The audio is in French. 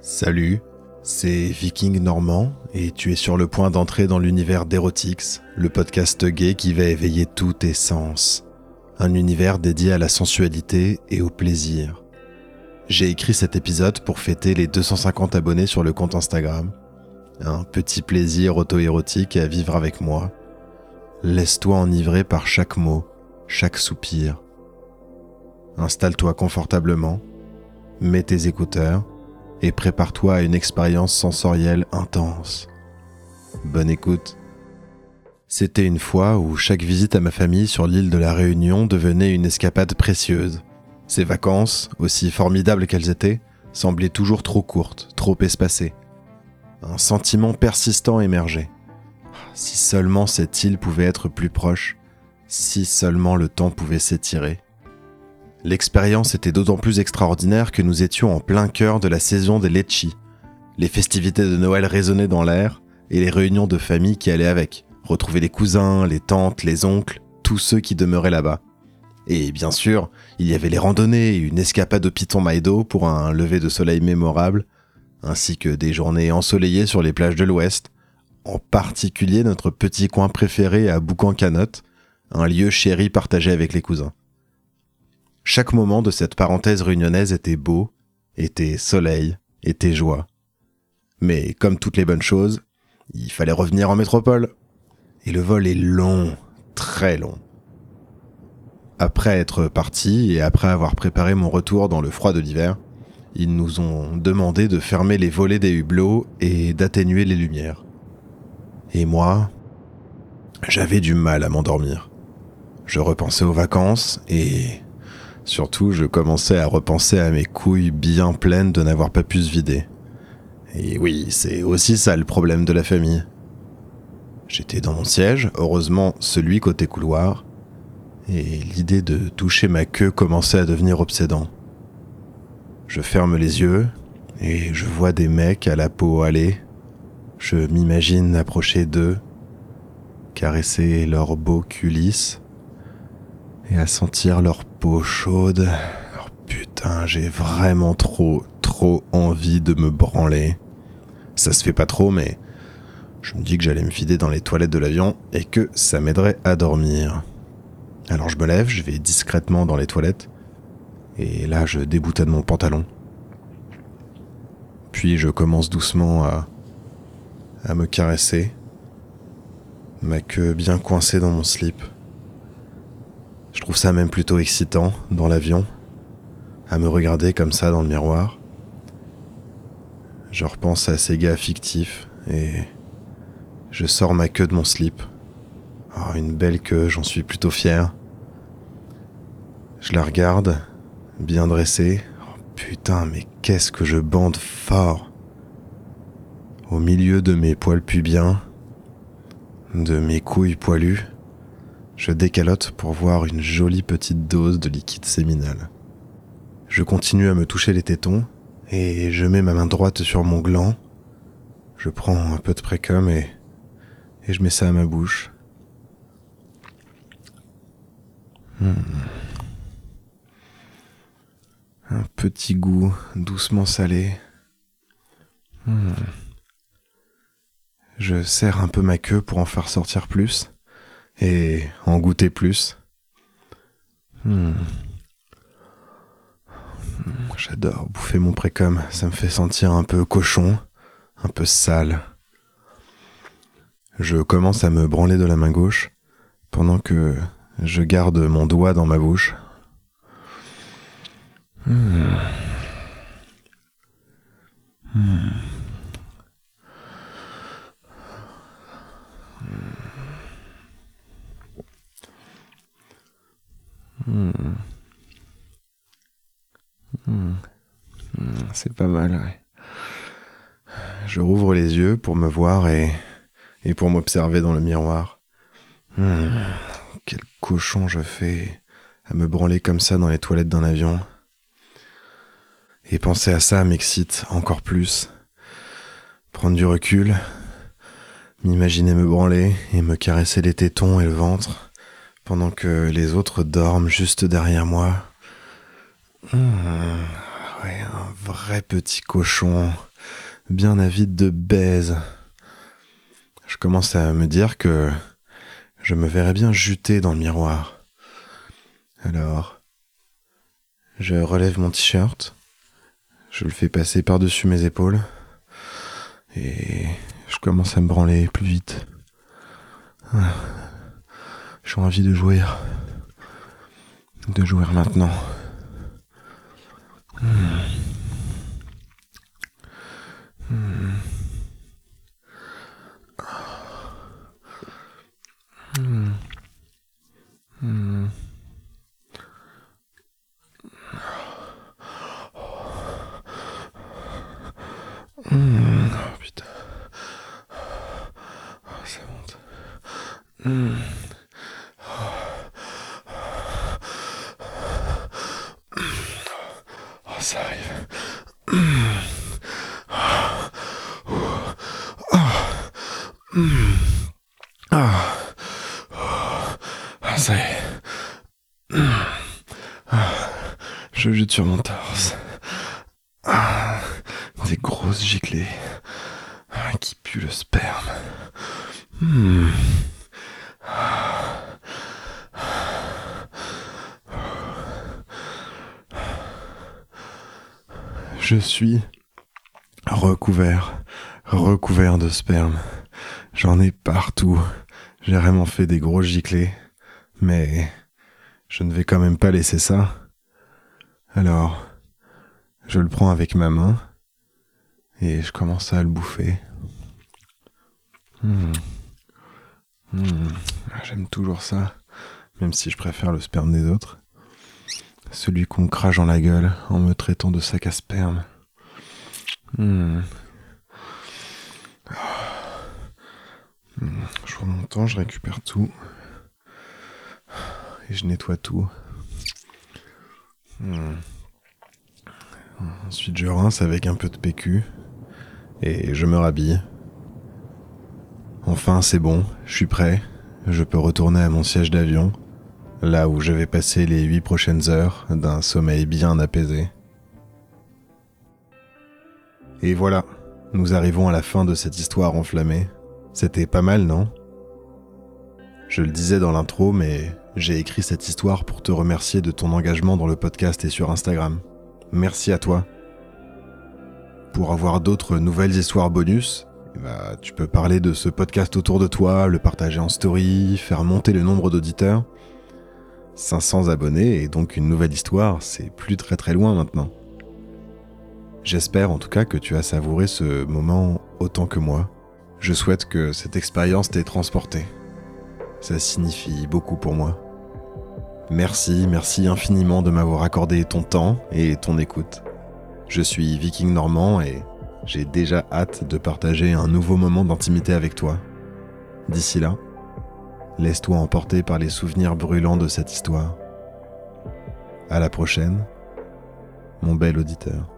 Salut, c'est Viking Normand et tu es sur le point d'entrer dans l'univers d'Erotix, le podcast gay qui va éveiller tous tes sens. Un univers dédié à la sensualité et au plaisir. J'ai écrit cet épisode pour fêter les 250 abonnés sur le compte Instagram. Un petit plaisir auto-érotique à vivre avec moi. Laisse-toi enivrer par chaque mot, chaque soupir. Installe-toi confortablement, mets tes écouteurs et prépare-toi à une expérience sensorielle intense. Bonne écoute. C'était une fois où chaque visite à ma famille sur l'île de la Réunion devenait une escapade précieuse. Ces vacances, aussi formidables qu'elles étaient, semblaient toujours trop courtes, trop espacées. Un sentiment persistant émergeait. Si seulement cette île pouvait être plus proche, si seulement le temps pouvait s'étirer. L'expérience était d'autant plus extraordinaire que nous étions en plein cœur de la saison des Lecci. Les festivités de Noël résonnaient dans l'air et les réunions de famille qui allaient avec. Retrouver les cousins, les tantes, les oncles, tous ceux qui demeuraient là-bas. Et bien sûr, il y avait les randonnées, une escapade au Piton Maïdo pour un lever de soleil mémorable, ainsi que des journées ensoleillées sur les plages de l'Ouest, en particulier notre petit coin préféré à Boucan-Canotte, un lieu chéri partagé avec les cousins. Chaque moment de cette parenthèse réunionnaise était beau, était soleil, était joie. Mais comme toutes les bonnes choses, il fallait revenir en métropole. Et le vol est long, très long. Après être parti et après avoir préparé mon retour dans le froid de l'hiver, ils nous ont demandé de fermer les volets des hublots et d'atténuer les lumières. Et moi, j'avais du mal à m'endormir. Je repensais aux vacances et Surtout, je commençais à repenser à mes couilles bien pleines de n'avoir pas pu se vider. Et oui, c'est aussi ça le problème de la famille. J'étais dans mon siège, heureusement celui côté couloir, et l'idée de toucher ma queue commençait à devenir obsédant. Je ferme les yeux et je vois des mecs à la peau aller. Je m'imagine approcher d'eux, caresser leur beau cul et à sentir leur peau chaude. Oh, putain, j'ai vraiment trop, trop envie de me branler. Ça se fait pas trop, mais je me dis que j'allais me vider dans les toilettes de l'avion et que ça m'aiderait à dormir. Alors je me lève, je vais discrètement dans les toilettes, et là je déboutonne mon pantalon. Puis je commence doucement à, à me caresser, ma queue bien coincée dans mon slip. Je trouve ça même plutôt excitant dans l'avion, à me regarder comme ça dans le miroir. Je repense à ces gars fictifs et je sors ma queue de mon slip. Oh, une belle queue, j'en suis plutôt fier. Je la regarde, bien dressée. Oh, putain, mais qu'est-ce que je bande fort. Au milieu de mes poils pubiens, de mes couilles poilues, je décalote pour voir une jolie petite dose de liquide séminal. Je continue à me toucher les tétons et je mets ma main droite sur mon gland. Je prends un peu de précum et, et je mets ça à ma bouche. Hmm. Un petit goût doucement salé. Hmm. Je serre un peu ma queue pour en faire sortir plus et en goûter plus. Hmm. J'adore bouffer mon précom, ça me fait sentir un peu cochon, un peu sale. Je commence à me branler de la main gauche pendant que je garde mon doigt dans ma bouche. Hmm. Hmm. Hmm. Hmm. Hmm, c'est pas mal, ouais. Je rouvre les yeux pour me voir et, et pour m'observer dans le miroir. Quel cochon je fais à me branler comme ça dans les toilettes d'un avion. Et penser à ça m'excite encore plus. Prendre du recul, m'imaginer me branler et me caresser les tétons et le ventre pendant que les autres dorment juste derrière moi. Mmh, un vrai petit cochon bien avide de baise. Je commence à me dire que je me verrais bien juter dans le miroir. Alors, je relève mon t-shirt, je le fais passer par-dessus mes épaules, et je commence à me branler plus vite. J'ai envie de jouer. De jouer maintenant. Hmm. Hmm. Ça arrive. Ça y est. Je jute sur mon torse. Des grosses giclées qui puent le sperme. Hmm. Je suis recouvert, recouvert de sperme. J'en ai partout. J'ai vraiment fait des gros giclés. Mais je ne vais quand même pas laisser ça. Alors, je le prends avec ma main et je commence à le bouffer. Hmm. Hmm. J'aime toujours ça, même si je préfère le sperme des autres. Celui qu'on crache dans la gueule en me traitant de sac à sperme. Hmm. Je prends mon je récupère tout. Et je nettoie tout. Hmm. Ensuite, je rince avec un peu de PQ. Et je me rhabille. Enfin, c'est bon, je suis prêt. Je peux retourner à mon siège d'avion, là où je vais passer les huit prochaines heures d'un sommeil bien apaisé. Et voilà, nous arrivons à la fin de cette histoire enflammée. C'était pas mal, non? Je le disais dans l'intro, mais j'ai écrit cette histoire pour te remercier de ton engagement dans le podcast et sur Instagram. Merci à toi. Pour avoir d'autres nouvelles histoires bonus, bah, tu peux parler de ce podcast autour de toi, le partager en story, faire monter le nombre d'auditeurs. 500 abonnés et donc une nouvelle histoire, c'est plus très très loin maintenant. J'espère en tout cas que tu as savouré ce moment autant que moi. Je souhaite que cette expérience t'ait transporté. Ça signifie beaucoup pour moi. Merci, merci infiniment de m'avoir accordé ton temps et ton écoute. Je suis Viking Normand et j'ai déjà hâte de partager un nouveau moment d'intimité avec toi. D'ici là, laisse-toi emporter par les souvenirs brûlants de cette histoire. À la prochaine, mon bel auditeur.